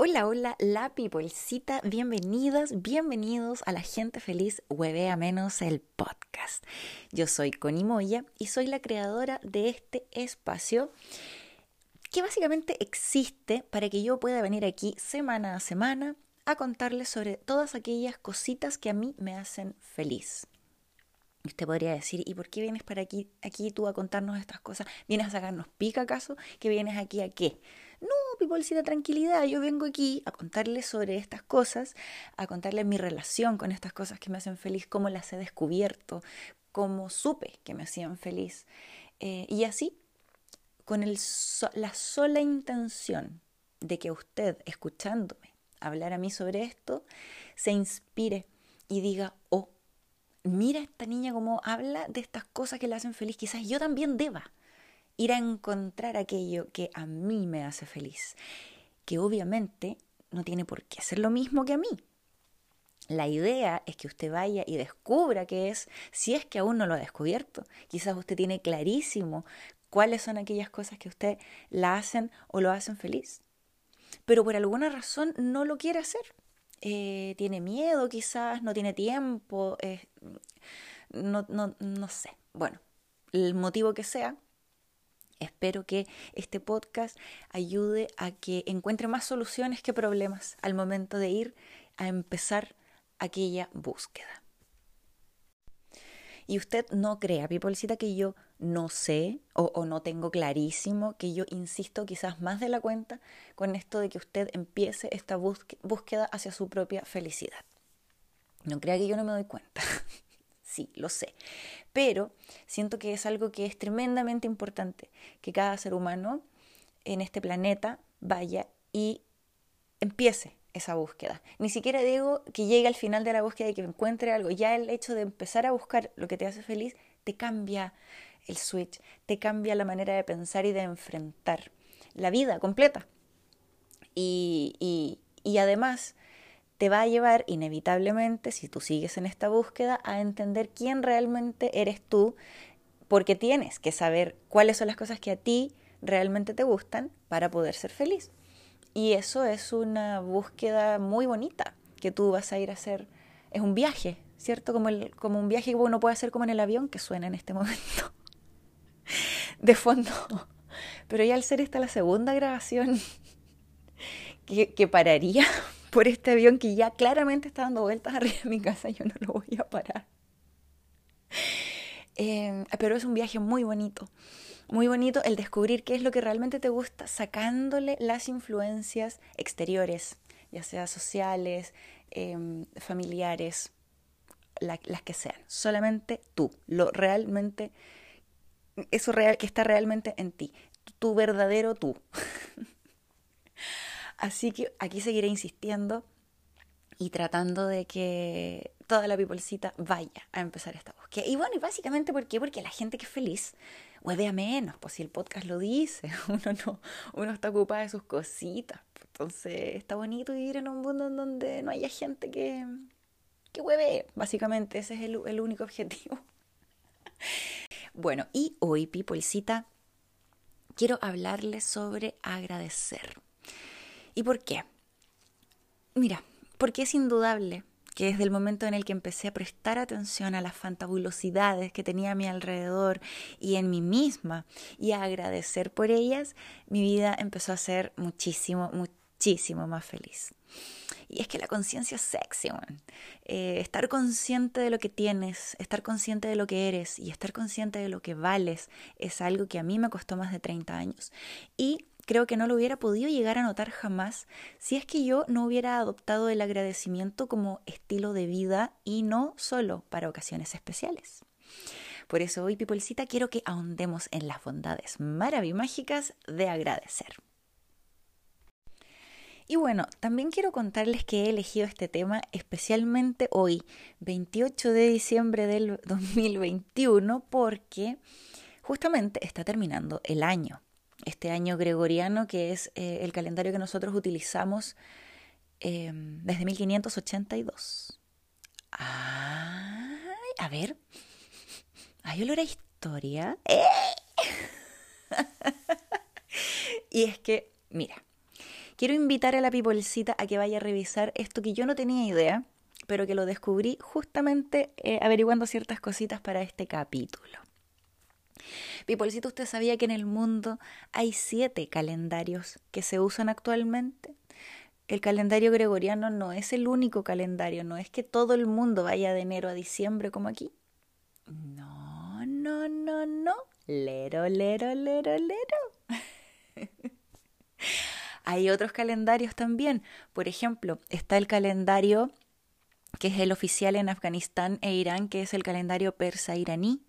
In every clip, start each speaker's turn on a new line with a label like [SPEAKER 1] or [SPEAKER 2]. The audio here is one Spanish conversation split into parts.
[SPEAKER 1] Hola, hola, la peoplecita, bienvenidas, bienvenidos a la gente feliz Huevea Menos el podcast. Yo soy Connie Moya y soy la creadora de este espacio que básicamente existe para que yo pueda venir aquí semana a semana a contarles sobre todas aquellas cositas que a mí me hacen feliz. Usted podría decir, ¿y por qué vienes para aquí, aquí tú a contarnos estas cosas? ¿Vienes a sacarnos pica acaso? ¿Que vienes aquí a qué? No, de tranquilidad, yo vengo aquí a contarles sobre estas cosas, a contarles mi relación con estas cosas que me hacen feliz, cómo las he descubierto, cómo supe que me hacían feliz. Eh, y así, con la sola intención de que usted, escuchándome hablar a mí sobre esto, se inspire y diga, oh, mira esta niña cómo habla de estas cosas que le hacen feliz, quizás yo también deba ir a encontrar aquello que a mí me hace feliz, que obviamente no tiene por qué ser lo mismo que a mí. La idea es que usted vaya y descubra qué es, si es que aún no lo ha descubierto. Quizás usted tiene clarísimo cuáles son aquellas cosas que usted la hacen o lo hacen feliz. Pero por alguna razón no lo quiere hacer. Eh, tiene miedo quizás, no tiene tiempo, no, no, no sé. Bueno, el motivo que sea, Espero que este podcast ayude a que encuentre más soluciones que problemas al momento de ir a empezar aquella búsqueda. Y usted no crea, Pipolcita, que yo no sé o, o, no tengo clarísimo, que yo insisto quizás más de la cuenta con esto de que usted empiece esta búsqueda hacia su propia felicidad. No crea que yo no me doy cuenta. sí, lo sé. Pero siento que es algo que es tremendamente importante, que cada ser humano en este planeta vaya y empiece esa búsqueda. Ni siquiera digo que llegue al final de la búsqueda y que encuentre algo. Ya el hecho de empezar a buscar lo que te hace feliz te cambia el switch, te cambia la manera de pensar y de enfrentar la vida completa. Y, y, además te va a llevar inevitablemente, si tú sigues en esta búsqueda, a entender quién realmente eres tú, porque tienes que saber cuáles son las cosas que a ti realmente te gustan para poder ser feliz. Y eso es una búsqueda muy bonita que tú vas a ir a hacer. Es un viaje, ¿cierto? Como, el, como un viaje que uno puede hacer como en el avión que suena en este momento. De fondo. Pero ya al ser esta la segunda grabación que, que pararía por este avión que ya claramente está dando vueltas arriba de mi casa, yo no lo voy a parar. Em, pero es un viaje muy bonito, muy bonito el descubrir qué es lo que realmente te gusta, sacándole las influencias exteriores, ya sea sociales, em, familiares, las que sean. Solamente tú, lo realmente, eso real, que está realmente en ti, tu verdadero tú. Así que aquí seguiré insistiendo y tratando de que toda la peoplecita vaya a empezar esta búsqueda. Y bueno, y básicamente ¿por qué? Porque la gente que es feliz a menos, pues si el podcast lo dice, uno no, uno está ocupado de sus cositas. Entonces está bonito vivir en un mundo en donde no haya gente que, que hueve, básicamente, ese es el, el único objetivo. Bueno, y hoy, peoplecita, quiero hablarles sobre agradecer. ¿Y por qué? Mira, porque es indudable que desde el momento en el que empecé a prestar atención a las fantabulosidades que tenía a mi alrededor y en mí misma y a agradecer por ellas, mi vida empezó a ser muchísimo, muchísimo más feliz. Y es que la conciencia es sexy, eh, estar consciente de lo que tienes, estar consciente de lo que eres y estar consciente de lo que vales es algo que a mí me costó más de 30 años. Y creo que no lo hubiera podido llegar a notar jamás si es que yo no hubiera adoptado el agradecimiento como estilo de vida y no solo para ocasiones especiales. Por eso hoy, Peoplecita, quiero que ahondemos en las bondades maravillágicas de agradecer. Y bueno, también quiero contarles que he elegido este tema especialmente hoy, 28 de diciembre del 2021, porque justamente está terminando el año este año gregoriano, que es eh, el calendario que nosotros utilizamos eh, desde 1582. Ay, a ver, hay olor a historia. y es que, mira, quiero invitar a la pipolcita a que vaya a revisar esto que yo no tenía idea, pero que lo descubrí justamente eh, averiguando ciertas cositas para este capítulo. Pipolcito, ¿usted sabía que en el mundo hay siete calendarios que se usan actualmente? El calendario gregoriano no es el único calendario, no es que todo el mundo vaya de enero a diciembre como aquí. No, no, no, no. Lero, lero, lero, lero. hay otros calendarios también. Por ejemplo, está el calendario que es el oficial en Afganistán e Irán, que es el calendario persa-iraní.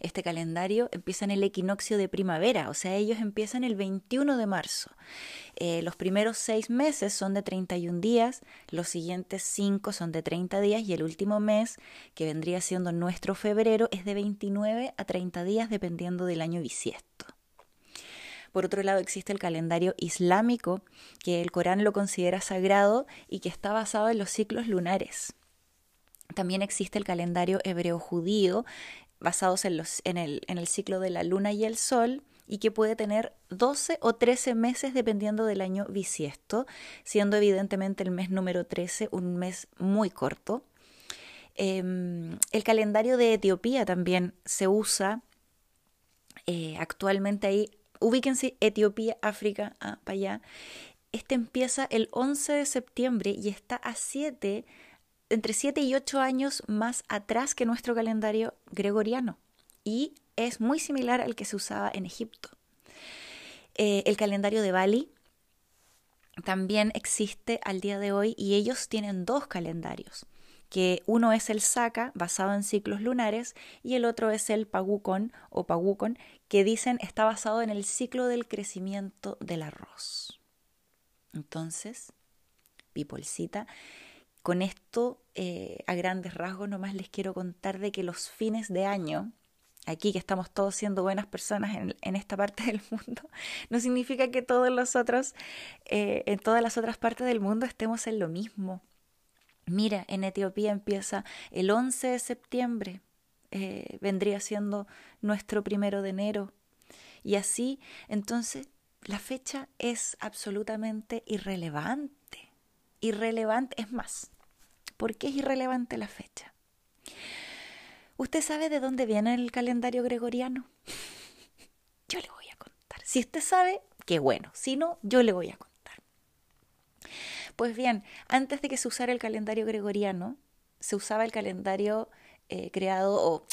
[SPEAKER 1] Este calendario empieza en el equinoccio de primavera, o sea, ellos empiezan el 21 de marzo. Eh, los primeros seis meses son de 31 días, los siguientes cinco son de 30 días y el último mes, que vendría siendo nuestro febrero, es de 29 a 30 días dependiendo del año bisiesto. Por otro lado, existe el calendario islámico, que el Corán lo considera sagrado y que está basado en los ciclos lunares. También existe el calendario hebreo judío, basados en, el ciclo de la luna y el sol, y que puede tener 12 o 13 meses dependiendo del año bisiesto, siendo evidentemente el mes número 13 un mes muy corto. Em, el calendario de Etiopía también se usa eh, actualmente ahí. Ubíquense Etiopía, África, ah, para allá. Este empieza el 11 de septiembre y está a 7 entre 7 y 8 años más atrás que nuestro calendario gregoriano y es muy similar al que se usaba en Egipto. Eh, el calendario de Bali también existe al día de hoy y ellos tienen dos calendarios, que uno es el Saka, basado en ciclos lunares, y el otro es el Pagukon o Pagukon, que dicen está basado en el ciclo del crecimiento del arroz. Entonces, Pipolcita, con esto, eh, a grandes rasgos, nomás les quiero contar de que los fines de año, aquí que estamos todos siendo buenas personas en, esta parte del mundo, no significa que todos los otros, eh, en todas las otras partes del mundo estemos en lo mismo. Mira, en Etiopía empieza el 11 de septiembre, eh, vendría siendo nuestro primero de enero. Y así, entonces, la fecha es absolutamente irrelevante. Irrelevante, es más, ¿Por qué es irrelevante la fecha? ¿Usted sabe de dónde viene el calendario gregoriano? Yo le voy a contar. Si usted sabe, qué bueno. Si no, yo le voy a contar. Pues bien, antes de que se usara el calendario gregoriano, se usaba el calendario eh, creado, o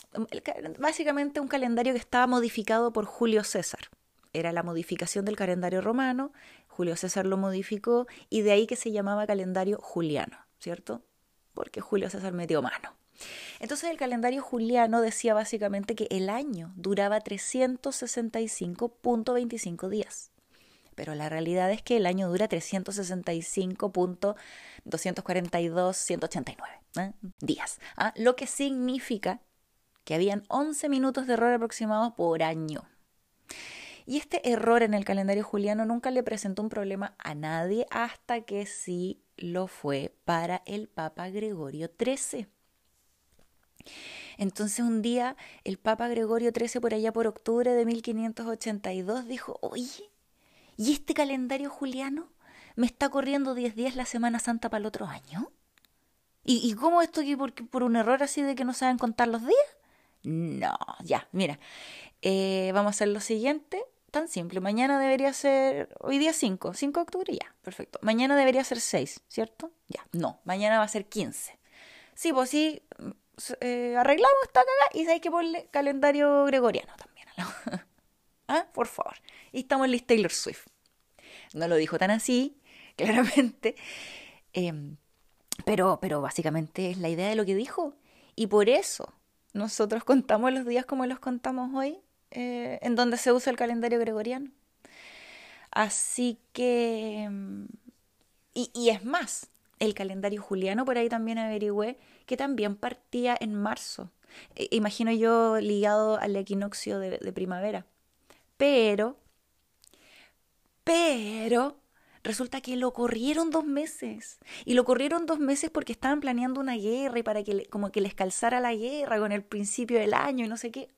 [SPEAKER 1] básicamente un calendario que estaba modificado por Julio César. Era la modificación del calendario romano, Julio César lo modificó y de ahí que se llamaba calendario juliano, ¿cierto? Porque Julio César metió mano. Entonces el calendario juliano decía básicamente que el año duraba 365.25 días. Pero la realidad es que el año dura 365.242.189 ¿eh? días. ¿ah? Lo que significa que habían 11 minutos de error aproximados por año. Y este error en el calendario juliano nunca le presentó un problema a nadie hasta que sí lo fue para el Papa Gregorio XIII. Entonces un día el Papa Gregorio XIII por allá por octubre de 1582 dijo, oye, ¿y este calendario juliano me está corriendo 10 días la Semana Santa para el otro año? ¿Y, cómo esto por, por un error así de que no saben contar los días? No, ya, mira, eh, vamos a hacer lo siguiente, tan simple. Mañana debería ser, hoy día 5, 5 de octubre, ya, perfecto. Mañana debería ser 6, ¿cierto? Ya, no, mañana va a ser 15. Sí, pues sí, eh, arreglamos esta cagada y hay que ponerle calendario gregoriano también. ¿Ah? Por favor. Y estamos en Taylor Swift. No lo dijo tan así, claramente. Em, pero, pero básicamente es la idea de lo que dijo. Y por eso nosotros contamos los días como los contamos hoy, eh, en donde se usa el calendario gregoriano. Así que... Mm, y, es más, el calendario juliano, por ahí también averigüé, que también partía en marzo. E, imagino yo ligado al equinoccio de, primavera. Pero, pero, resulta que lo corrieron dos meses. Y lo corrieron dos meses porque estaban planeando una guerra y para que como que les calzara la guerra con el principio del año y no sé qué.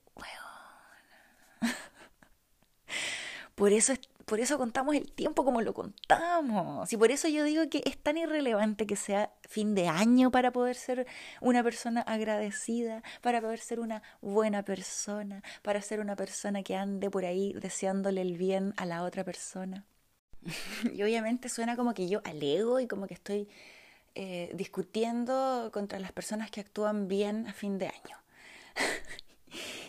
[SPEAKER 1] Por eso, por eso contamos el tiempo como lo contamos. Y por eso yo digo que es tan irrelevante que sea fin de año para poder ser una persona agradecida, para poder ser una buena persona, para ser una persona que ande por ahí deseándole el bien a la otra persona. y obviamente suena como que yo alego y como que estoy eh, discutiendo contra las personas que actúan bien a fin de año.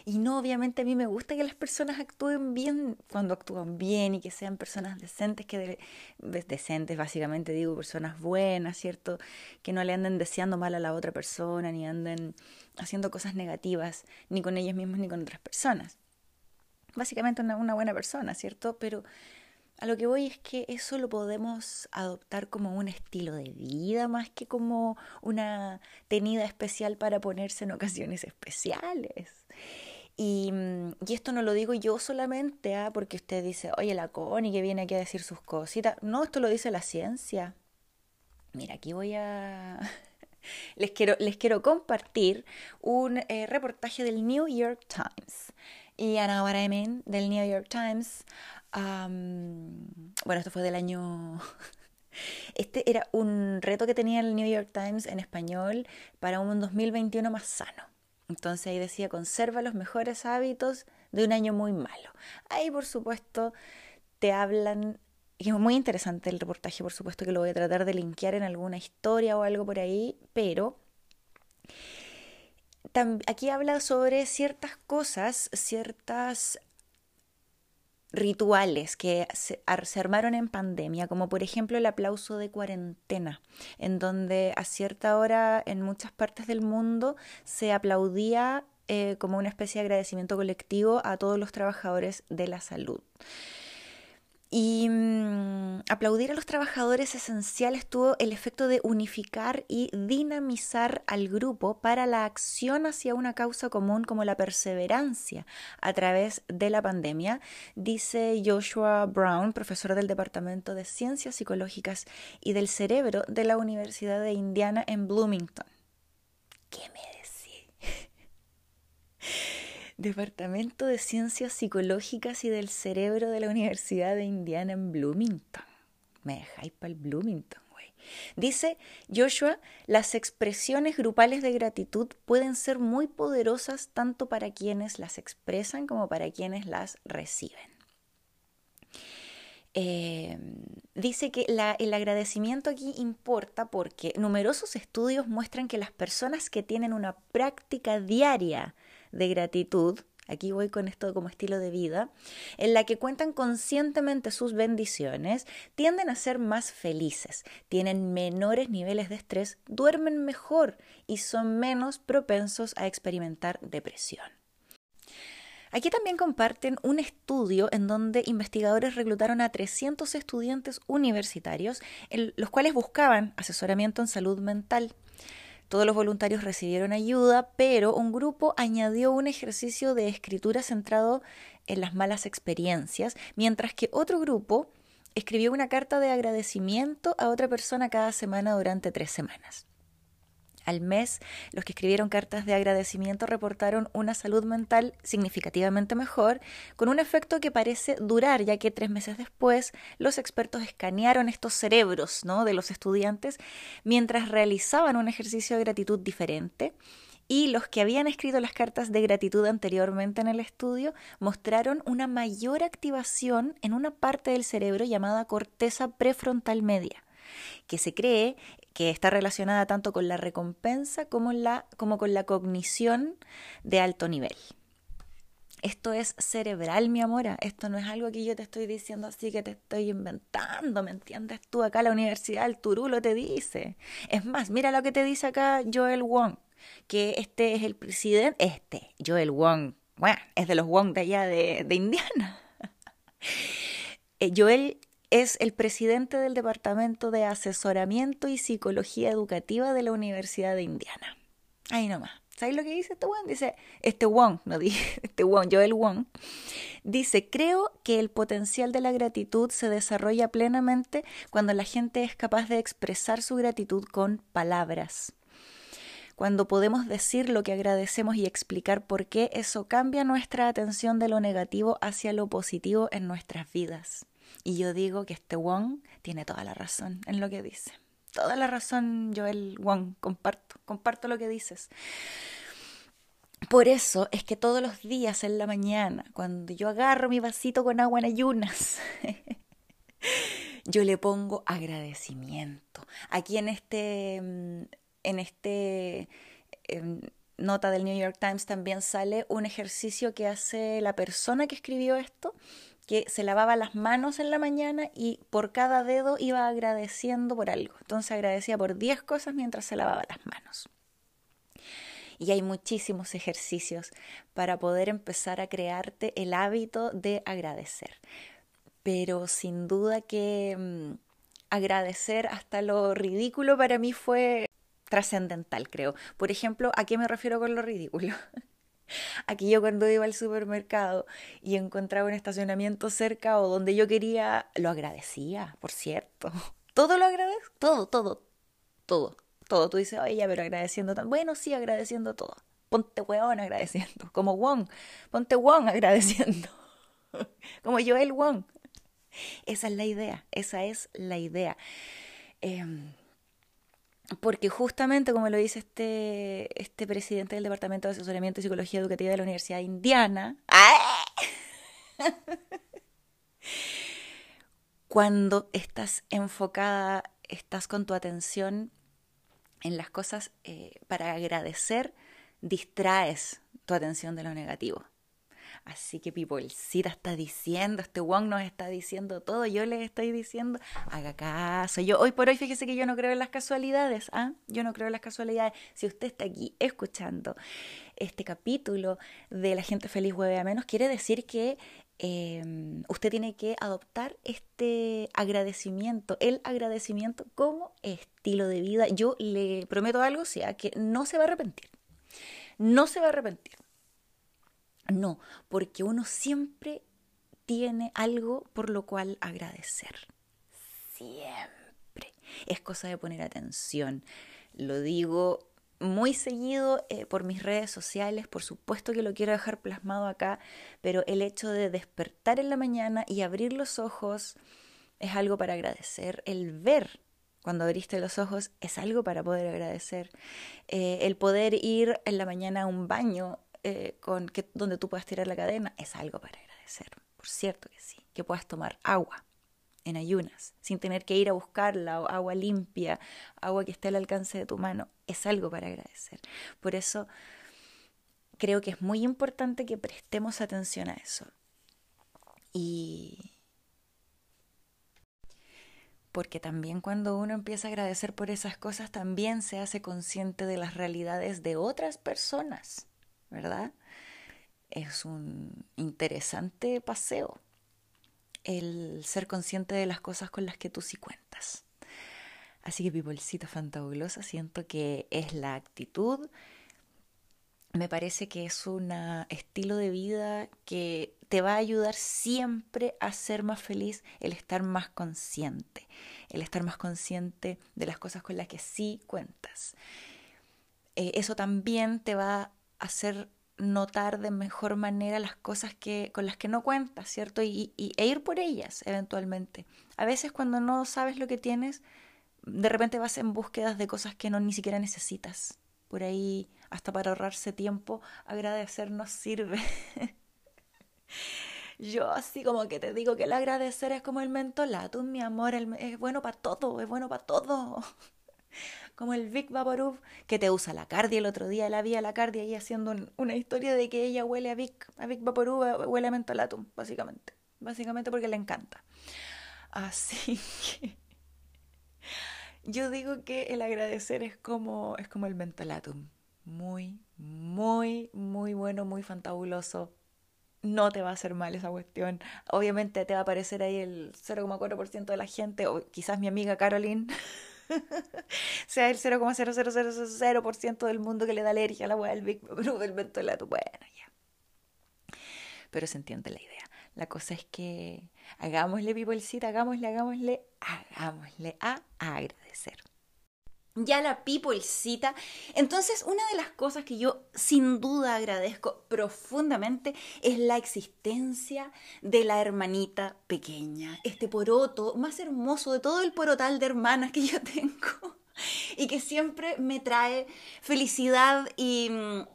[SPEAKER 1] Y no, obviamente a mí me gusta que las personas actúen bien cuando actúan bien y que sean personas decentes, que decentes básicamente digo, personas buenas, ¿cierto? Que no le anden deseando mal a la otra persona, ni anden haciendo cosas negativas, ni con ellos mismos ni con otras personas. Básicamente una, una buena persona, ¿cierto? Pero a lo que voy es que eso lo podemos adoptar como un estilo de vida más que como una tenida especial para ponerse en ocasiones especiales. Y, mm, y, esto no lo digo yo solamente ¿ah? porque usted dice, oye, la Connie que viene aquí a decir sus cositas. No, esto lo dice la ciencia. Mira, aquí voy a... les, quiero, les quiero compartir un eh, reportaje del New York Times. Y Ana what del New York Times. Bueno, esto fue del año... Este era un reto que tenía el New York Times en español para un 2021 más sano. Entonces ahí decía, conserva los mejores hábitos de un año muy malo. Ahí, por supuesto, te hablan, es muy interesante el reportaje, por supuesto que lo voy a tratar de linkear en alguna historia o algo por ahí, pero aquí habla sobre ciertas cosas, ciertas rituales que se, armaron en pandemia, como por ejemplo el aplauso de cuarentena, en donde a cierta hora en muchas partes del mundo se aplaudía eh, como una especie de agradecimiento colectivo a todos los trabajadores de la salud. Y mm, aplaudir a los trabajadores esenciales tuvo el efecto de unificar y dinamizar al grupo para la acción hacia una causa común como la perseverancia a través de la pandemia, dice Joshua Brown, profesor del Departamento de Ciencias Psicológicas y del Cerebro de la Universidad de Indiana en Bloomington. ¿Qué me decís? Departamento de Ciencias Psicológicas y del Cerebro de la Universidad de Indiana en Bloomington. Me dejáis para el Bloomington, güey. Dice Joshua, las expresiones grupales de gratitud pueden ser muy poderosas tanto para quienes las expresan como para quienes las reciben. Eh, dice que el agradecimiento aquí importa porque numerosos estudios muestran que las personas que tienen una práctica diaria de gratitud, aquí voy con esto como estilo de vida, en la que cuentan conscientemente sus bendiciones, tienden a ser más felices, tienen menores niveles de estrés, duermen mejor y son menos propensos a experimentar depresión. Aquí también comparten un estudio en donde investigadores reclutaron a 300 estudiantes universitarios, los cuales buscaban asesoramiento en salud mental. Todos los voluntarios recibieron ayuda, pero un grupo añadió un ejercicio de escritura centrado en las malas experiencias, mientras que otro grupo escribió una carta de agradecimiento a otra persona cada semana durante tres semanas. Al mes, los que escribieron cartas de agradecimiento reportaron una salud mental significativamente mejor, con un efecto que parece durar, ya que tres meses después los expertos escanearon estos cerebros ¿no? de los estudiantes mientras realizaban un ejercicio de gratitud diferente y los que habían escrito las cartas de gratitud anteriormente en el estudio mostraron una mayor activación en una parte del cerebro llamada corteza prefrontal media que se cree que está relacionada tanto con la recompensa como, la, como con la cognición de alto nivel. Esto es cerebral, mi amora. Esto no es algo que yo te estoy diciendo así que te estoy inventando, ¿me entiendes? Tú acá la universidad, el turulo te dice. Es más, mira lo que te dice acá Joel Wong, que este es el presidente, este, Joel Wong, bueno, es de los Wong de allá de, de Indiana. Eh, Joel es el presidente del Departamento de Asesoramiento y Psicología Educativa de la Universidad de Indiana. Ahí nomás. ¿Sabes lo que dice este Wong? Dice, este Wong, no dije, este Wong, Joel Wong, dice, creo que el potencial de la gratitud se desarrolla plenamente cuando la gente es capaz de expresar su gratitud con palabras. Cuando podemos decir lo que agradecemos y explicar por qué, eso cambia nuestra atención de lo negativo hacia lo positivo en nuestras vidas. Y yo digo que este Wong tiene toda la razón en lo que dice. Toda la razón, Joel Wong, comparto, comparto lo que dices. Por eso es que todos los días en la mañana, cuando yo agarro mi vasito con agua en ayunas, yo le pongo agradecimiento. Aquí en este, mm, en este em, nota del New York Times también sale un ejercicio que hace la persona que escribió esto, que se lavaba las manos en la mañana y por cada dedo iba agradeciendo por algo. Entonces agradecía por 10 cosas mientras se lavaba las manos. Y hay muchísimos ejercicios para poder empezar a crearte el hábito de agradecer. Pero sin duda que mm, agradecer hasta lo ridículo para mí fue trascendental, creo. Por ejemplo, ¿a qué me refiero con lo ridículo? Aquí yo cuando iba al supermercado y encontraba un estacionamiento cerca o donde yo quería, lo agradecía, por cierto. Todo lo agradezco, todo, todo, todo, todo. Tú dices, oye, pero agradeciendo tan. Bueno, sí, agradeciendo todo. Ponte hueón agradeciendo. Como Wong. Ponte Wong agradeciendo. Como Joel Wong. Esa es la idea. Esa es la idea. Eh, porque justamente, como lo dice este, este presidente del Departamento de Asesoramiento y Psicología Educativa de la Universidad Indiana, cuando estás enfocada, estás con tu atención en las cosas eh, para agradecer, distraes tu atención de lo negativo. Así que Pipolcita está diciendo, este Wong nos está diciendo todo, yo les estoy diciendo, haga caso. Yo hoy por hoy fíjese que yo no creo en las casualidades, ¿ah? Yo no creo en las casualidades. Si usted está aquí escuchando este capítulo de La gente feliz hueve a menos, quiere decir que em, usted tiene que adoptar este agradecimiento, el agradecimiento como estilo de vida. Yo le prometo algo, o sea, que no se va a arrepentir. No se va a arrepentir. No, porque uno siempre tiene algo por lo cual agradecer. Siempre. Es cosa de poner atención. Lo digo muy seguido eh, por mis redes sociales, por supuesto que lo quiero dejar plasmado acá, pero el hecho de despertar en la mañana y abrir los ojos es algo para agradecer. El ver cuando abriste los ojos es algo para poder agradecer. Eh, el poder ir en la mañana a un baño eh, donde tú puedas tirar la cadena, es algo para agradecer. Por cierto que sí. Que puedas tomar agua en ayunas, sin tener que ir a buscarla, o agua limpia, agua que esté al alcance de tu mano, es algo para agradecer. Por eso creo que es muy importante que prestemos atención a eso. Y porque también cuando uno empieza a agradecer por esas cosas, también se hace consciente de las realidades de otras personas. ¿Verdad? Es un interesante paseo el ser consciente de las cosas con las que tú sí cuentas. Así que, Pipolcita fantabulosa, siento que es la actitud. Me parece que es un estilo de vida que te va a ayudar siempre a ser más feliz, el estar más consciente, el estar más consciente de las cosas con las que sí cuentas. Eh, eso también te va hacer notar de mejor manera las cosas que, con las que no cuentas, ¿cierto? Y, e ir por ellas eventualmente. A veces cuando no sabes lo que tienes, de repente vas en búsquedas de cosas que no ni siquiera necesitas. Por ahí, hasta para ahorrarse tiempo, agradecer nos sirve. Yo así como que te digo que el agradecer es como el mentolatum, mi amor, es bueno para todo, es bueno para todo como el Vic Vaporub, que te usa la Cardia. El otro día la vi a la Cardia ahí haciendo una historia de que ella huele a Vic, a Vic Vaporub, huele a mentolatum, básicamente. Básicamente porque le encanta. Así que yo digo que el agradecer es como, es como el mentolatum. Muy, muy, muy bueno, muy fantabuloso. No te va a hacer mal esa cuestión. Obviamente te va a aparecer ahí el 0,4% de la gente, o quizás mi amiga Caroline. sea el 0,00000% del mundo que le da alergia a la hueá del Big del mentolato. Bueno, ya. Pero se entiende la idea. La cosa es que hagámosle, peoplecita, hagámosle, hagámosle, hagámosle a, a agradecer. Ya la peoplecita. Entonces, una de las cosas que yo sin duda agradezco profundamente es la existencia de la hermanita pequeña, este poroto más hermoso de todo el porotal de hermanas que yo tengo y que siempre me trae felicidad y,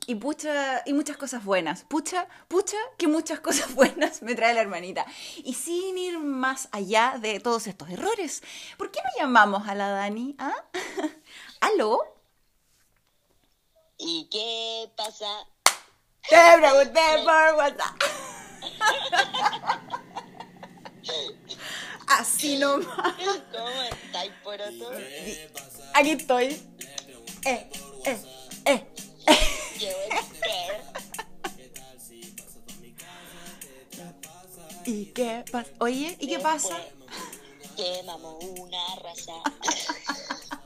[SPEAKER 1] y, pucha, y muchas cosas buenas. Pucha, pucha, que muchas cosas buenas me trae la hermanita. Y sin ir más allá de todos estos errores, ¿por qué no llamamos a la Dani? ¿Ah? ¿Aló?
[SPEAKER 2] ¿Y qué pasa?
[SPEAKER 1] Te pregunté por WhatsApp. Así nomás.
[SPEAKER 2] ¿Cómo estáis, poroto?
[SPEAKER 1] Aquí estoy. Eh, eh, eh.
[SPEAKER 2] Ser.
[SPEAKER 1] ¿Y qué pasa? Oye, ¿y qué pasa?
[SPEAKER 2] Quemamos una raza.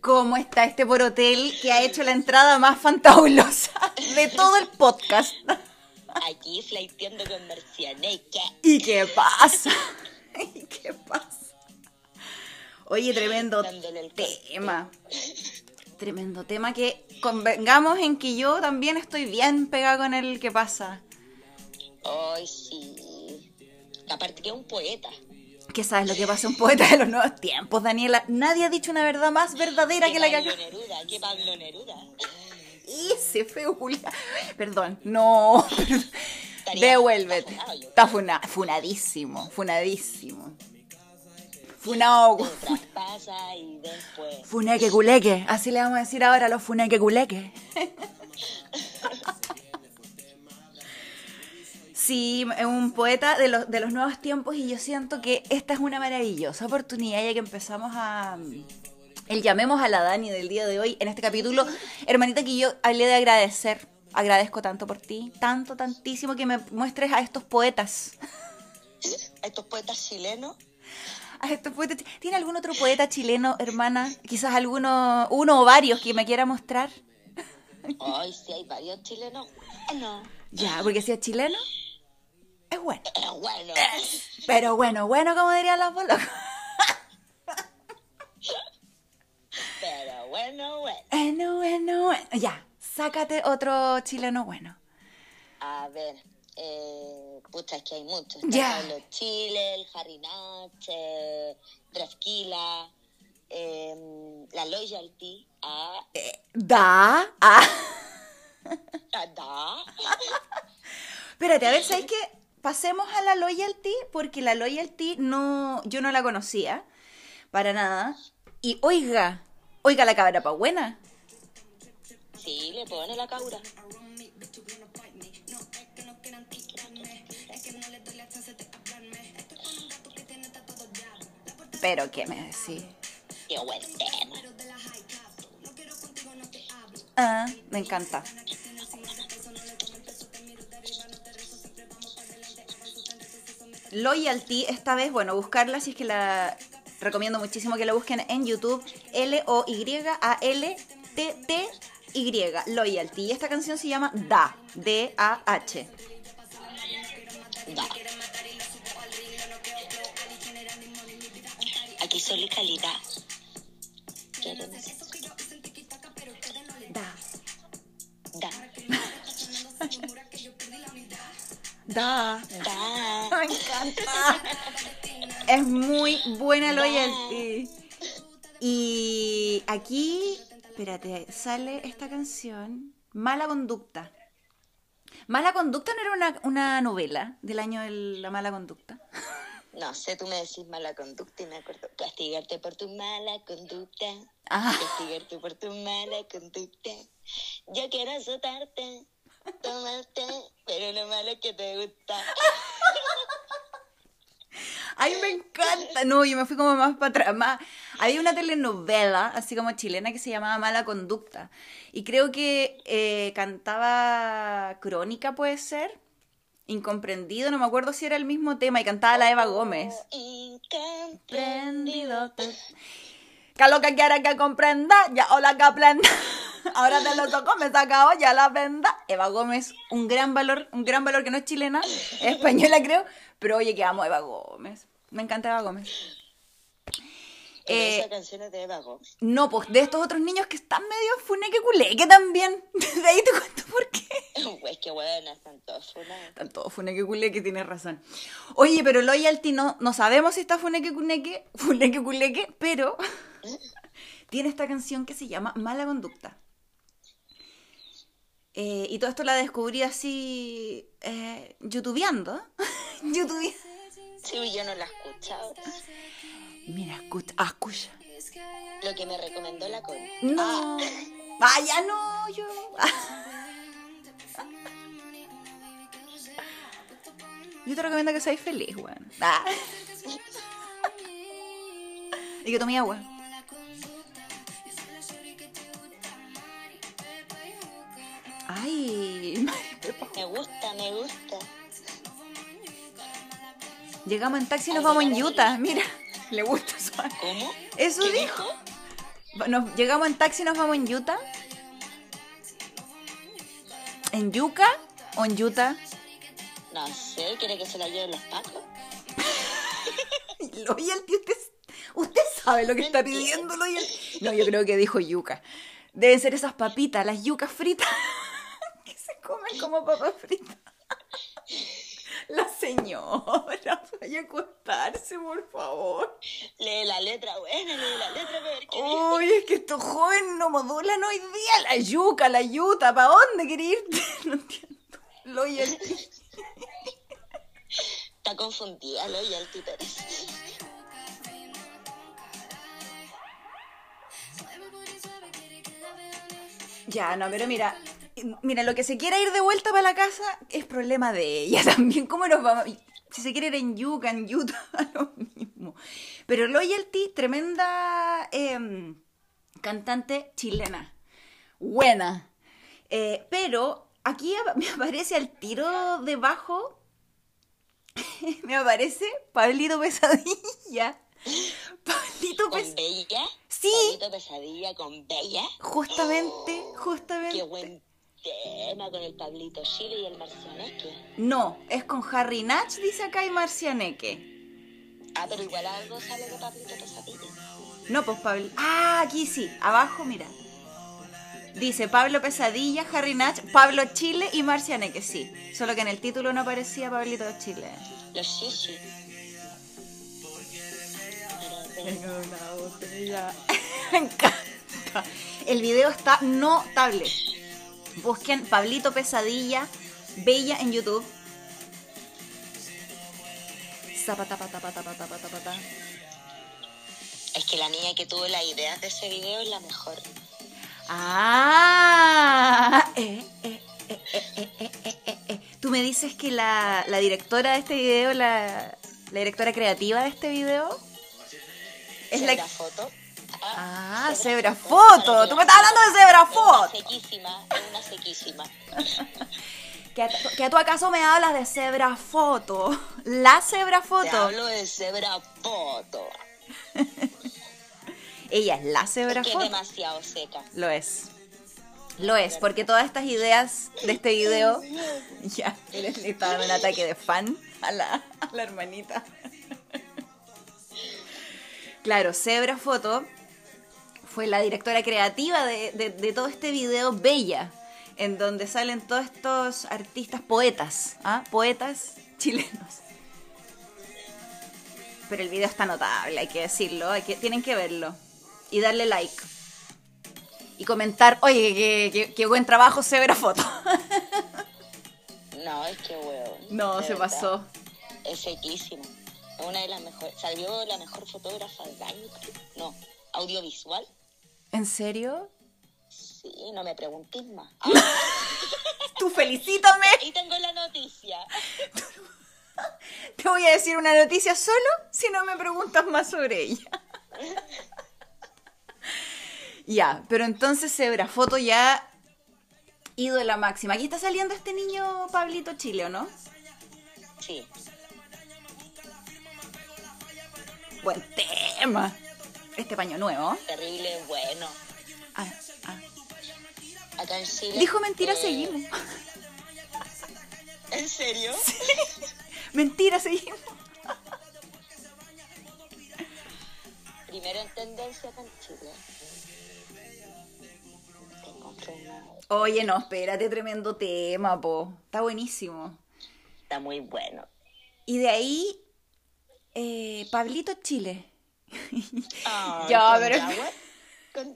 [SPEAKER 1] ¿Cómo está este porotel que ha hecho la entrada más fantabulosa de todo el podcast?
[SPEAKER 2] Aquí flaiteando con Marcianeca.
[SPEAKER 1] ¿Y qué pasa? ¿Y qué pasa? Oye, tremendo tema. Tremendo tema que convengamos en que yo también estoy bien pegada con el que pasa.
[SPEAKER 2] Ay, sí. Aparte que es un poeta.
[SPEAKER 1] ¿Qué sabes lo que pasa un poeta de los nuevos tiempos, Daniela? Nadie ha dicho una verdad más verdadera que la que
[SPEAKER 2] Pablo
[SPEAKER 1] acá.
[SPEAKER 2] Neruda, que Pablo Neruda.
[SPEAKER 1] Ese feo Julia. Perdón, no. Devuélvete.
[SPEAKER 2] está
[SPEAKER 1] funa- funadísimo, funadísimo. Funao. Funeque culeque. Así le vamos a decir ahora a los funeque culeque. Sí, es un poeta de los, de los nuevos tiempos y yo siento que esta es una maravillosa oportunidad ya que empezamos a... El llamemos a la Dani del día de hoy en este capítulo. Hermanita, que yo hablé de agradecer. Agradezco tanto por ti, tanto, tantísimo que me muestres a estos poetas.
[SPEAKER 2] Estos poetas chilenos.
[SPEAKER 1] A estos poetas. ¿Tiene algún otro poeta chileno, hermana? Quizás alguno, uno o varios que me quiera mostrar.
[SPEAKER 2] Ay, sí, hay varios chilenos. Bueno.
[SPEAKER 1] Ya, porque si es chileno, es bueno.
[SPEAKER 2] Eh, bueno.
[SPEAKER 1] Pero bueno, bueno, como dirían los bolos.
[SPEAKER 2] Pero bueno, bueno.
[SPEAKER 1] Bueno, bueno, bueno. Ya, sácate otro chileno bueno.
[SPEAKER 2] A ver. Eh, pucha, es que hay muchos.
[SPEAKER 1] Ya.
[SPEAKER 2] Pablo Chile, el Drasquila, eh, la Loyalty. Ah,
[SPEAKER 1] Da. Ah.
[SPEAKER 2] ah, da.
[SPEAKER 1] Espérate, a ver, ¿sabes qué? Pasemos a la loyalty, porque la loyalty no, yo no la conocía para nada. Y oiga, oiga la cabra pa' buena.
[SPEAKER 2] Pone la caura.
[SPEAKER 1] Pero, ¿qué me decís?
[SPEAKER 2] Qué buen tema.
[SPEAKER 1] Ah, me encanta. Loyalty, esta vez, bueno, buscarla si es que la recomiendo muchísimo que la busquen en YouTube. L-O-Y-A-L-T-T-Y, Loyalty. Y esta canción se llama Da, D-A-H.
[SPEAKER 2] Da. Aquí solo y calidad.
[SPEAKER 1] Da,
[SPEAKER 2] Da.
[SPEAKER 1] da.
[SPEAKER 2] Da.
[SPEAKER 1] Me encanta. Es muy buena Loyalty. Y aquí, espérate, sale esta canción, Mala Conducta. Mala Conducta no era una, una novela del año de la mala conducta.
[SPEAKER 2] No sé, tú me decís mala conducta y me acuerdo. Castigarte por tu mala conducta.
[SPEAKER 1] Ah.
[SPEAKER 2] Castigarte por tu mala conducta. Yo quiero azotarte, tomarte, pero lo malo es que te gusta.
[SPEAKER 1] Ay, me encanta. No, yo me fui como más para atrás. Más... Había una telenovela, así como chilena, que se llamaba Mala Conducta. Y creo que eh, cantaba Crónica, puede ser. Incomprendido, no me acuerdo si era el mismo tema. Y cantaba la Eva Gómez.
[SPEAKER 2] Incomprendido.
[SPEAKER 1] Que lo que quiera que comprenda, ya hola que aprenda. Ahora te lo toco, me sacado ya la venda. Eva Gómez, un gran valor, un gran valor que no es chilena, es española creo, pero oye que amo a Eva Gómez. Me encanta Eva Gómez. Eh,
[SPEAKER 2] esa canción es de Eva Gómez.
[SPEAKER 1] no, pues de estos otros niños que están medio funeque culeque también. De ahí te cuento por qué.
[SPEAKER 2] Pues que bueno, están todos funados.
[SPEAKER 1] Están todos funeque culeque, tienes razón. Oye, pero Loyalty no, no sabemos si está funeque culeque, funeque culeque, pero tiene esta canción que se llama Mala Conducta. Eh, y todo esto la descubrí así, eh, youtubeando. youtubeando.
[SPEAKER 2] Sí, yo no la he escuchado.
[SPEAKER 1] Mira, escucha, ah, escucha.
[SPEAKER 2] Lo que me recomendó la Connie.
[SPEAKER 1] No. Vaya, no, yo. Yo te recomiendo que seáis feliz, weón. Ah. Y que tome agua. Ay.
[SPEAKER 2] Me gusta, me gusta.
[SPEAKER 1] llegamos en taxi y nos vamos en Utah. Mira, le gusta eso.
[SPEAKER 2] ¿Cómo?
[SPEAKER 1] Eso
[SPEAKER 2] ¿Qué
[SPEAKER 1] dijo. Nos, llegamos en taxi y nos vamos en Utah. ¿En Yuca o en Utah?
[SPEAKER 2] No sé, ¿quiere que se la lleven los pacos?
[SPEAKER 1] Loyalty, usted, usted sabe lo que está pidiendo, Loyalty. No, yo creo que dijo yuca. Deben ser esas papitas, las yucas fritas, comen como papas fritas. La señora, vaya a acostarse, por favor.
[SPEAKER 2] Lee la letra, buena, lee la letra, qué dice.
[SPEAKER 1] Uy, es que estos jóvenes no modulan hoy día. La yuca, la yuta, ¿para dónde querés irte? No entiendo. Loyalty.
[SPEAKER 2] Está confundida, lo y el títeres.
[SPEAKER 1] Ya, no, pero mira, mira, lo que se quiera ir de vuelta para la casa es problema de ella también. ¿Cómo nos vamos? Si se quiere ir en Yuca, en Utah, lo mismo. Pero Loyalty, tremenda em, cantante chilena. Buena. Eh, pero aquí me aparece al tiro debajo, me aparece Pablito Pesadilla. Pablito
[SPEAKER 2] ¿Con. Bella?
[SPEAKER 1] Sí.
[SPEAKER 2] Pablito Pesadilla con Bella.
[SPEAKER 1] Justamente,
[SPEAKER 2] Qué
[SPEAKER 1] justamente.
[SPEAKER 2] buen tema con el Pablito Chile y el Marcianeque.
[SPEAKER 1] No, es con Harry Natch, dice acá, y Marcianeque.
[SPEAKER 2] Ah, pero igual algo sale de Pablito Pesadilla.
[SPEAKER 1] No, pues Pablo. Ah, aquí sí, abajo, mira. Dice Pablo Pesadilla, Harry Natch, Pablo Chile y Marcianeque, sí. Solo que en el título no aparecía Pablito Chile.
[SPEAKER 2] Los Shishi.
[SPEAKER 1] Me encanta. El video está notable. Busquen Pablito Pesadilla, Bella en YouTube. Zapata, pata, pata.
[SPEAKER 2] Es que la niña que tuvo las ideas de ese video es la mejor.
[SPEAKER 1] Ah, eh, eh, eh, Tú me dices que la, directora de este video, la, directora creativa de este video, es la,
[SPEAKER 2] la foto.
[SPEAKER 1] Ah,
[SPEAKER 2] Zebra
[SPEAKER 1] Zebra
[SPEAKER 2] Foto.
[SPEAKER 1] Tú me estás hablando de Zebra
[SPEAKER 2] Es
[SPEAKER 1] Foto.
[SPEAKER 2] sequísima, es una sequísima.
[SPEAKER 1] ¿Que, que tú acaso me hablas de Zebra Foto. La Zebra
[SPEAKER 2] Te
[SPEAKER 1] Foto.
[SPEAKER 2] hablo de Zebra foto.
[SPEAKER 1] Ella es la Zebra
[SPEAKER 2] Es que es
[SPEAKER 1] Foto.
[SPEAKER 2] demasiado seca.
[SPEAKER 1] Lo es. Lo es, porque todas estas ideas de este video. Ya, le está dando un ataque de fan a la, a la hermanita. Claro, Zebra Foto fue la directora creativa de, de- de todo este video Bella, en donde salen todos estos artistas poetas, ¿ah? poetas chilenos. Pero el video está notable, hay que decirlo, hay que, tienen que verlo y darle like. Y comentar, oye, qué, buen trabajo Zebra Foto.
[SPEAKER 2] No, es que huevo.
[SPEAKER 1] No, se
[SPEAKER 2] verdad.
[SPEAKER 1] pasó.
[SPEAKER 2] Es sequísima. Es una de las mejores. Salió la mejor fotógrafa del año. No, audiovisual.
[SPEAKER 1] ¿En serio?
[SPEAKER 2] Sí, no me preguntes más.
[SPEAKER 1] Tú felicítame.
[SPEAKER 2] Ahí tengo la noticia.
[SPEAKER 1] Te voy a decir una noticia solo si no me preguntas más sobre ella. ya, pero entonces Zebra Foto ya ídola máxima. Aquí está saliendo este niño Pablito Chile, ¿o no?
[SPEAKER 2] Sí.
[SPEAKER 1] Buen tema. Este paño nuevo.
[SPEAKER 2] Terrible, bueno.
[SPEAKER 1] Ah, ah.
[SPEAKER 2] Acá en Chile.
[SPEAKER 1] Dijo mentira,
[SPEAKER 2] eh,
[SPEAKER 1] seguimos.
[SPEAKER 2] ¿En serio?
[SPEAKER 1] Mentira, seguimos.
[SPEAKER 2] primero en tendencia con Chile.
[SPEAKER 1] Oye, no, espérate, tremendo tema, po. Está buenísimo.
[SPEAKER 2] Está muy bueno.
[SPEAKER 1] Y de ahí, eh, Pablito Chile.
[SPEAKER 2] Con
[SPEAKER 1] pero-
[SPEAKER 2] Con.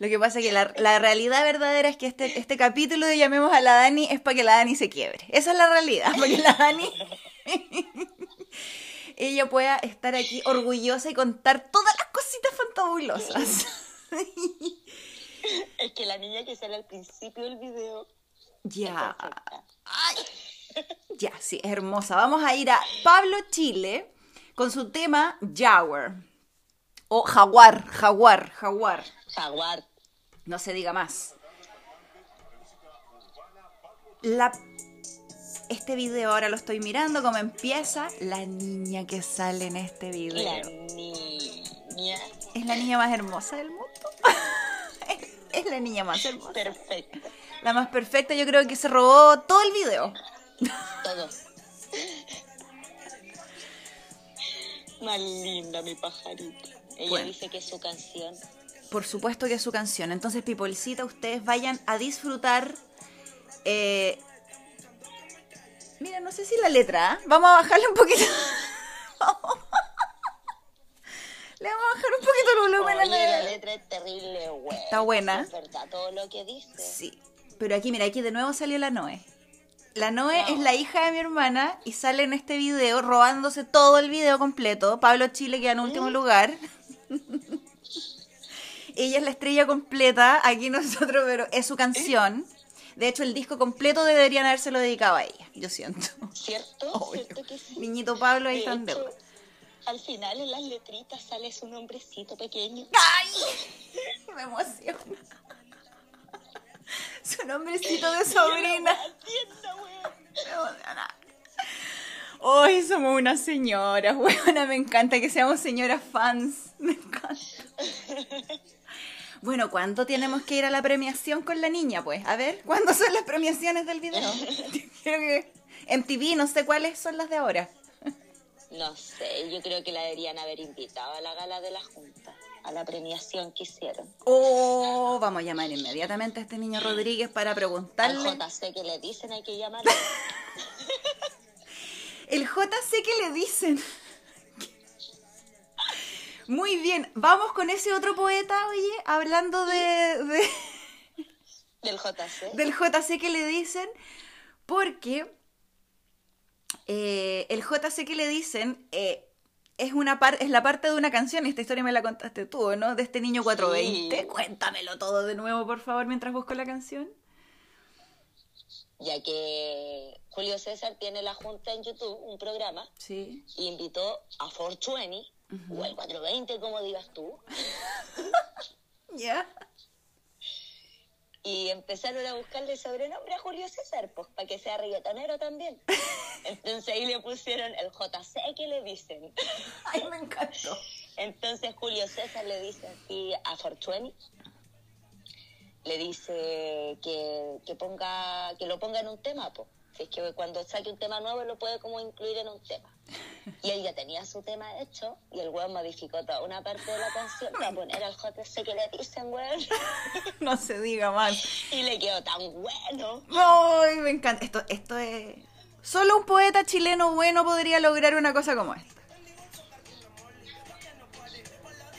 [SPEAKER 1] Lo que pasa es que la, la realidad verdadera es que este, este capítulo de Llamemos a la Dani es para que la Dani se quiebre. Esa es la realidad, para que la Dani... ella pueda estar aquí orgullosa y contar todas las cositas fantabulosas.
[SPEAKER 2] Es que la niña que sale al principio del video.
[SPEAKER 1] ya. Ay. Ya, sí, es hermosa. Vamos a ir a Pablo Chile con su tema Jaguar. O jaguar, jaguar, jaguar.
[SPEAKER 2] Jaguar.
[SPEAKER 1] No se diga más. La... Este video ahora lo estoy mirando, como empieza la niña que sale en este
[SPEAKER 2] La
[SPEAKER 1] video.
[SPEAKER 2] niña.
[SPEAKER 1] Es la niña más hermosa del mundo. es la niña más hermosa.
[SPEAKER 2] Perfecta.
[SPEAKER 1] La más perfecta, yo creo que se robó todo el video.
[SPEAKER 2] Todo. Más linda mi pajarita. Ella
[SPEAKER 1] Bueno.
[SPEAKER 2] dice que es su canción.
[SPEAKER 1] Por supuesto que es su canción. Entonces, Pipolcita, ustedes vayan a disfrutar. eh, Mira, no sé si la letra. ¿ah? Vamos a bajarle un poquito. Le vamos a bajar un poquito el volumen a
[SPEAKER 2] Oye, la
[SPEAKER 1] la
[SPEAKER 2] letra es terrible, güey.
[SPEAKER 1] Está buena.
[SPEAKER 2] Es verdad todo lo que dice.
[SPEAKER 1] Sí. Pero aquí, mira, aquí de nuevo salió la Noé. La Noé
[SPEAKER 2] Wow.
[SPEAKER 1] es la hija de mi hermana y sale en este video robándose todo el video completo. Pablo Chile queda en último lugar. Ella es la estrella completa, aquí nosotros, pero es su canción. De hecho, el disco completo deberían habérselo dedicado a ella, yo siento.
[SPEAKER 2] ¿Cierto?
[SPEAKER 1] Obvio.
[SPEAKER 2] ¿Cierto que sí?
[SPEAKER 1] Niñito Pablo ahí está en deuda.
[SPEAKER 2] al final en las letritas sale su nombrecito pequeño.
[SPEAKER 1] ¡Ay! Me emociona. Su nombrecito de sobrina. Hoy somos unas señoras, buena, me encanta que seamos señoras fans. Me encanta. Bueno, ¿cuándo tenemos que ir a la premiación con la niña, pues? A ver, ¿cuándo son las premiaciones del video? Quiero que... MTV, no sé cuáles son las de ahora.
[SPEAKER 2] No sé, yo creo que la deberían haber invitado a la gala de la Junta, a la premiación que hicieron.
[SPEAKER 1] Oh, vamos a llamar inmediatamente a este niño Rodríguez para
[SPEAKER 2] Al
[SPEAKER 1] preguntarle.
[SPEAKER 2] JC que le dicen hay que llamarlo.
[SPEAKER 1] El JC que le dicen. Muy bien, vamos con ese otro poeta, oye, hablando de, de-
[SPEAKER 2] Del JC.
[SPEAKER 1] del JC que le dicen, porque eh, el JC que le dicen eh, es una par- es la parte de una canción, y esta historia me la contaste tú, ¿no? De este niño 420.
[SPEAKER 2] Sí.
[SPEAKER 1] Cuéntamelo todo de nuevo, por favor, mientras busco la canción.
[SPEAKER 2] Ya que Julio César tiene la Junta en YouTube, un programa,
[SPEAKER 1] Sí.
[SPEAKER 2] y invitó a 420, o el 420, como digas tú,
[SPEAKER 1] ¿Ya?
[SPEAKER 2] Y empezaron a buscarle sobrenombre a Julio César, pues para que sea reggaetonero también. Entonces ahí le pusieron el JC que le dicen.
[SPEAKER 1] Ay, me encantó.
[SPEAKER 2] Entonces Julio César le dice así a Fortuny, le dice que, que ponga, que lo ponga en un tema, pues. Si es que cuando saque un tema nuevo lo puede como incluir en un tema. Y él ya tenía su tema hecho y el weón modificó toda una parte de la canción para poner al JC que le dicen, weón.
[SPEAKER 1] No se diga más.
[SPEAKER 2] Y le quedó tan bueno.
[SPEAKER 1] Ay, me encanta. Esto, esto es. Solo un poeta chileno bueno podría lograr una cosa como esta.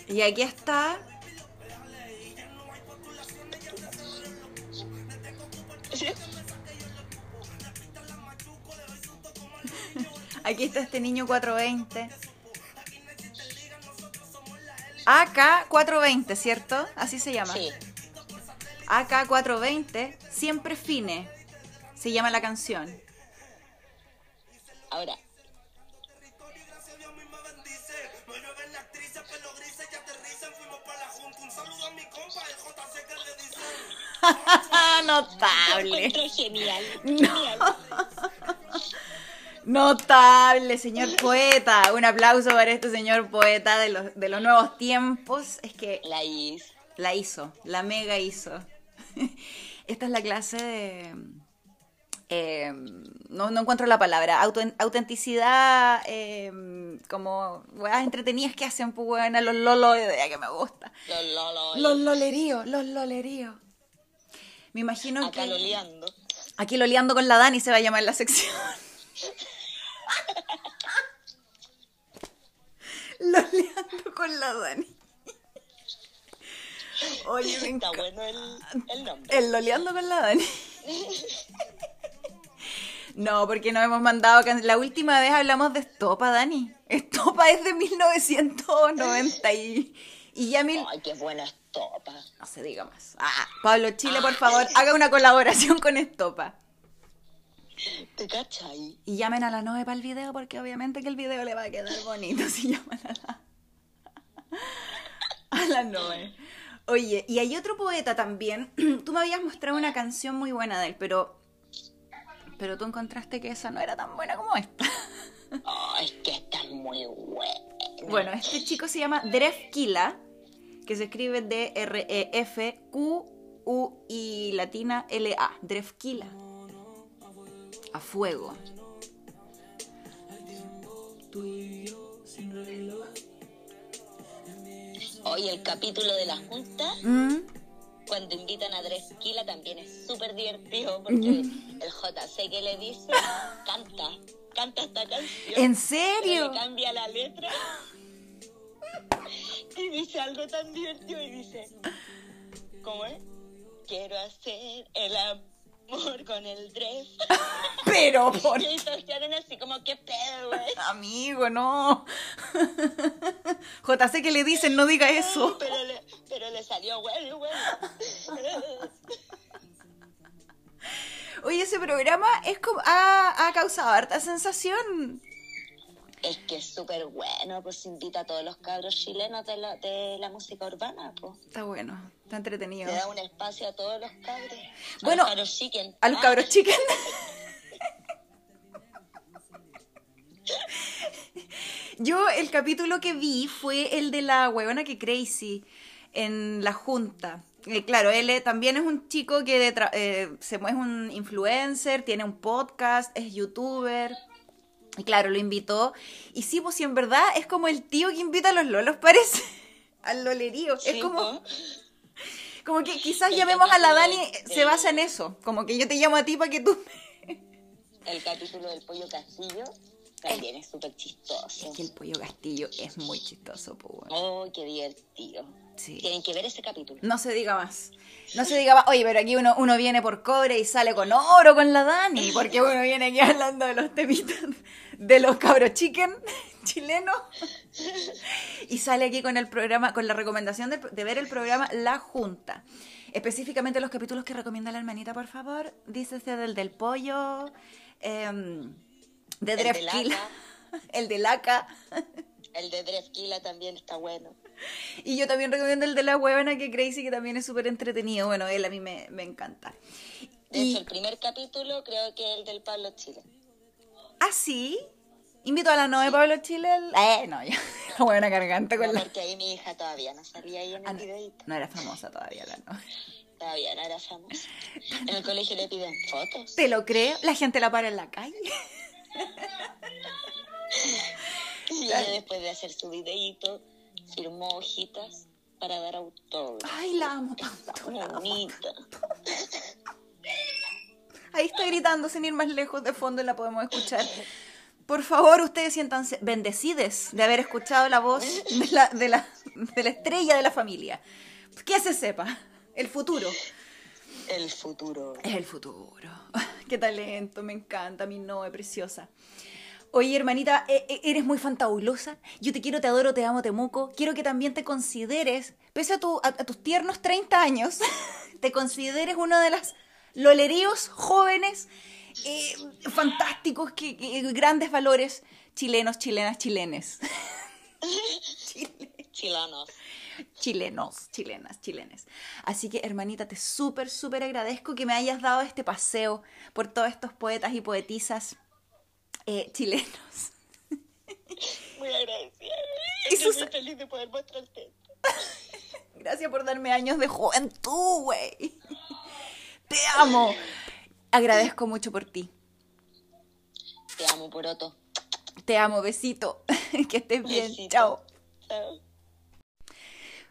[SPEAKER 1] Y aquí está. Aquí está este niño 420. AK 420, ¿cierto? Así se llama.
[SPEAKER 2] Sí.
[SPEAKER 1] AK420, siempre fine, se llama la canción.
[SPEAKER 2] Ahora,
[SPEAKER 1] Notable.
[SPEAKER 2] genial. Genial.
[SPEAKER 1] Notable, señor poeta. Un aplauso para este señor poeta de los, de los nuevos tiempos. Es que
[SPEAKER 2] La hizo.
[SPEAKER 1] la hizo, la mega hizo. Esta es la clase de, eh, no, no encuentro la palabra, auto, autenticidad, eh, como weas entretenidas que hacen, pues buena, los lolos, idea que me gusta.
[SPEAKER 2] Los lolos.
[SPEAKER 1] Los loleríos, los loleríos. Me imagino
[SPEAKER 2] Acá
[SPEAKER 1] que...
[SPEAKER 2] loleando.
[SPEAKER 1] Aquí loleando con la Dani se va a llamar la sección. loleando con la Dani. Oye, me
[SPEAKER 2] Está bueno el, el nombre.
[SPEAKER 1] El loleando con la Dani. No, porque nos hemos mandado. can- La última vez hablamos de Estopa, Dani. Estopa es de 1990 y, y ya mil.
[SPEAKER 2] Ay, qué buena estopa.
[SPEAKER 1] No se diga más. Ah, Pablo Chile, por favor, haga una colaboración con Estopa.
[SPEAKER 2] ¿Te cachai?
[SPEAKER 1] Y llamen a la Noe para el video, porque obviamente que el video le va a quedar bonito si llaman a la, a la Noe. Oye, y hay otro poeta también. Tú me habías mostrado una canción muy buena de él, pero. Pero tú encontraste que esa no era tan buena como esta.
[SPEAKER 2] Ay, es que está muy buena.
[SPEAKER 1] Bueno, este chico se llama Dref Kila, que se escribe D-R-E-F-Q-U y latina L-A. Dref Kila. A fuego.
[SPEAKER 2] Hoy el capítulo de la junta,
[SPEAKER 1] Mm,
[SPEAKER 2] cuando invitan a Dresquila, también es súper divertido porque el JC que le dice, canta, canta esta canción.
[SPEAKER 1] ¿En serio?
[SPEAKER 2] Le cambia la letra. Y dice algo tan divertido y dice, ¿cómo es? Quiero hacer el amor con el dress.
[SPEAKER 1] Pero por
[SPEAKER 2] Y todos quedaron así como, ¿qué pedo, güey?
[SPEAKER 1] Amigo, no. JC que le dicen, no diga eso.
[SPEAKER 2] Pero le, pero le salió bueno, bueno.
[SPEAKER 1] Oye, ese programa es como ha, ha causado harta sensación.
[SPEAKER 2] Es que es súper bueno, pues invita a todos los cabros chilenos de la, de la música urbana, pues.
[SPEAKER 1] Está bueno, está entretenido.
[SPEAKER 2] Le da un espacio a todos los cabros. A
[SPEAKER 1] Bueno,
[SPEAKER 2] los cabros chicken.
[SPEAKER 1] A los cabros chicken. Yo el capítulo que vi fue el de la huevona que crazy en la junta. Eh, claro, él eh, también es un chico que de tra- eh, se es un influencer, tiene un podcast, es youtuber. Y claro, lo invitó. Y sí, pues si en verdad es como el tío que invita a los lolos, parece. Al lolerío.
[SPEAKER 2] sí,
[SPEAKER 1] es como, como que quizás
[SPEAKER 2] El
[SPEAKER 1] llamemos a la Dani,
[SPEAKER 2] del-
[SPEAKER 1] se basa en eso. Como que yo te llamo a ti para que tú
[SPEAKER 2] El capítulo del pollo castillo también es súper chistoso.
[SPEAKER 1] Es que el pollo castillo es muy chistoso, po, weón.
[SPEAKER 2] Oh, qué divertido.
[SPEAKER 1] Sí.
[SPEAKER 2] Tienen que ver ese capítulo.
[SPEAKER 1] No se diga más. No se diga más. Oye, pero aquí uno, uno viene por cobre y sale con oro con la Dani. Porque uno viene aquí hablando de los temitas de los cabros chicken chilenos. Y sale aquí con el programa, con la recomendación de, de ver el programa La Junta. Específicamente los capítulos que recomienda la hermanita, por favor. Dícese del del pollo, em, de
[SPEAKER 2] El de
[SPEAKER 1] Drefkila, el de Laca.
[SPEAKER 2] El de Drefkila también está bueno.
[SPEAKER 1] Y yo también recomiendo el de la huevona que Crazy, que también es súper entretenido. Bueno, él a mí me, me encanta.
[SPEAKER 2] De
[SPEAKER 1] Y,
[SPEAKER 2] hecho, el primer capítulo creo que es el del Pablo Chile.
[SPEAKER 1] ¿Ah, sí? Invito a la Noe Pablo Chile. Eh, no, ya. La huevona cargante con
[SPEAKER 2] No,
[SPEAKER 1] la...
[SPEAKER 2] porque ahí mi hija todavía no salía ahí en
[SPEAKER 1] Ah,
[SPEAKER 2] el
[SPEAKER 1] no,
[SPEAKER 2] videito.
[SPEAKER 1] no era famosa todavía la Noe.
[SPEAKER 2] Todavía no era famosa. En el colegio le piden fotos.
[SPEAKER 1] ¿Te lo creo? La gente la para en la calle.
[SPEAKER 2] Y ella después de hacer su videito, firmó hojitas para dar autógrafos.
[SPEAKER 1] Ay, la amo tanto. la amo.
[SPEAKER 2] Bonita.
[SPEAKER 1] Ahí está gritando sin ir más lejos de fondo y la podemos escuchar. Por favor, ustedes siéntanse bendecides de haber escuchado la voz de la, de la, de la estrella de la familia. Que se sepa, el futuro.
[SPEAKER 2] El futuro.
[SPEAKER 1] Es el futuro. Qué talento, me encanta, mi Noe, preciosa. Oye, hermanita, e- e- eres muy fantabulosa. Yo te quiero, te adoro, te amo, te muco. Quiero que también te consideres, pese a, tu- a- a tus tiernos 30 años, te consideres uno de las loleríos jóvenes, eh, fantásticos, que, que- grandes valores chilenos, chilenas, chilenes. Chile-
[SPEAKER 2] Chilanos.
[SPEAKER 1] chilenos, chilenas, chilenes. Así que, hermanita, te súper, súper agradezco que me hayas dado este paseo por todos estos poetas y poetisas eh, chilenos.
[SPEAKER 2] Muy agradecida. Estoy
[SPEAKER 1] sus-
[SPEAKER 2] muy feliz de poder mostrarte.
[SPEAKER 1] Gracias por darme años de juventud, güey. Te amo. Agradezco mucho por ti.
[SPEAKER 2] Te amo, Poroto.
[SPEAKER 1] Te amo, besito. que estés bien.
[SPEAKER 2] Besito.
[SPEAKER 1] Chao.
[SPEAKER 2] Chao.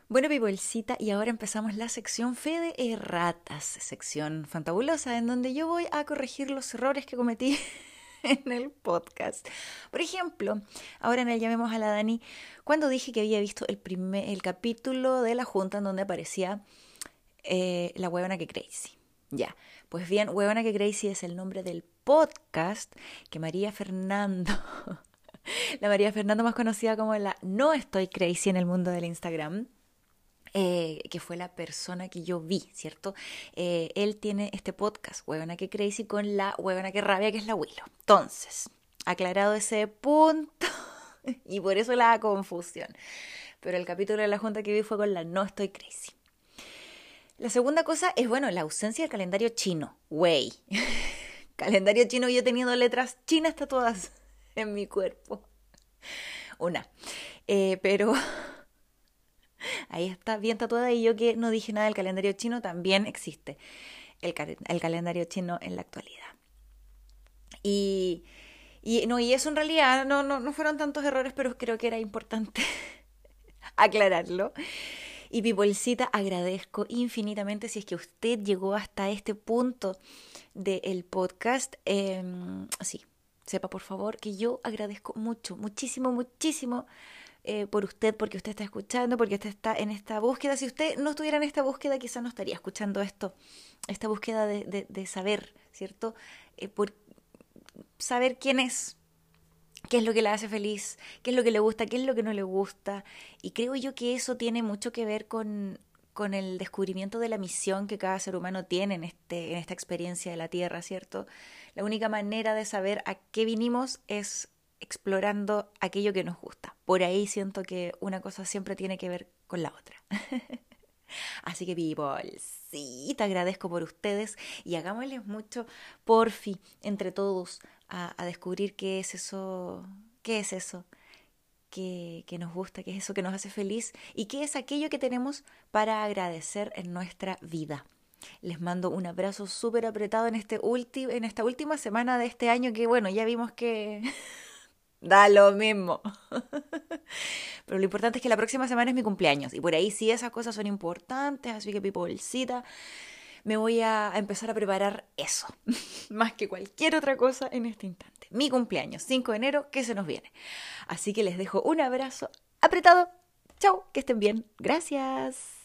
[SPEAKER 1] Bueno, Pipolcita, y ahora empezamos la sección Fe de Erratas, sección fantabulosa, en donde yo voy a corregir los errores que cometí en el podcast. Por ejemplo, ahora en el Llamemos a la Dani, cuando dije que había visto el, primer, el capítulo de la Junta en donde aparecía eh, la huevona que crazy. Ya, pues bien, huevona que crazy es el nombre del podcast que María Fernando, la María Fernando más conocida como la No Estoy Crazy en el mundo del Instagram, eh, que fue la persona que yo vi, ¿cierto? Eh, él tiene este podcast, Huevona que Crazy, con la Huevona que Rabia, que es la Willow. Entonces, aclarado ese punto, y por eso la confusión. Pero el capítulo de la junta que vi fue con la No Estoy Crazy. La segunda cosa es, bueno, la ausencia del calendario chino. Wey. calendario chino yo teniendo letras chinas tatuadas en mi cuerpo. Una. Eh, pero ahí está bien tatuada y yo que no dije nada del calendario chino, también existe el calendario chino en la actualidad. Y, y, no, y eso en realidad no, no, no fueron tantos errores, pero creo que era importante aclararlo. Y Pipolcita, agradezco infinitamente si es que usted llegó hasta este punto del podcast. Eh, sí, sepa por favor que yo agradezco mucho, muchísimo, muchísimo eh, por usted, porque usted está escuchando, porque usted está en esta búsqueda. Si usted no estuviera en esta búsqueda, quizás no estaría escuchando esto, esta búsqueda de, de, de saber, ¿cierto? Eh, por saber quién es, qué es lo que le hace feliz, qué es lo que le gusta, qué es lo que no le gusta. Y creo yo que eso tiene mucho que ver con, con el descubrimiento de la misión que cada ser humano tiene en, este, en esta experiencia de la Tierra, ¿cierto? La única manera de saber a qué vinimos es explorando aquello que nos gusta. Por ahí siento que una cosa siempre tiene que ver con la otra. Así que people, sí, te agradezco por ustedes y hagámosles mucho porfi entre todos a, descubrir qué es eso, qué es eso que, que, nos gusta, qué es eso que nos hace feliz y qué es aquello que tenemos para agradecer en nuestra vida. Les mando un abrazo súper apretado en, este en esta última semana de este año que bueno, ya vimos que da lo mismo. Pero lo importante es que la próxima semana es mi cumpleaños y por ahí sí esas cosas son importantes, así que pipolcita, me voy a empezar a preparar eso, más que cualquier otra cosa en este instante. Mi cumpleaños, 5 de enero, que se nos viene. Así que les dejo un abrazo apretado. Chao, que estén bien. Gracias.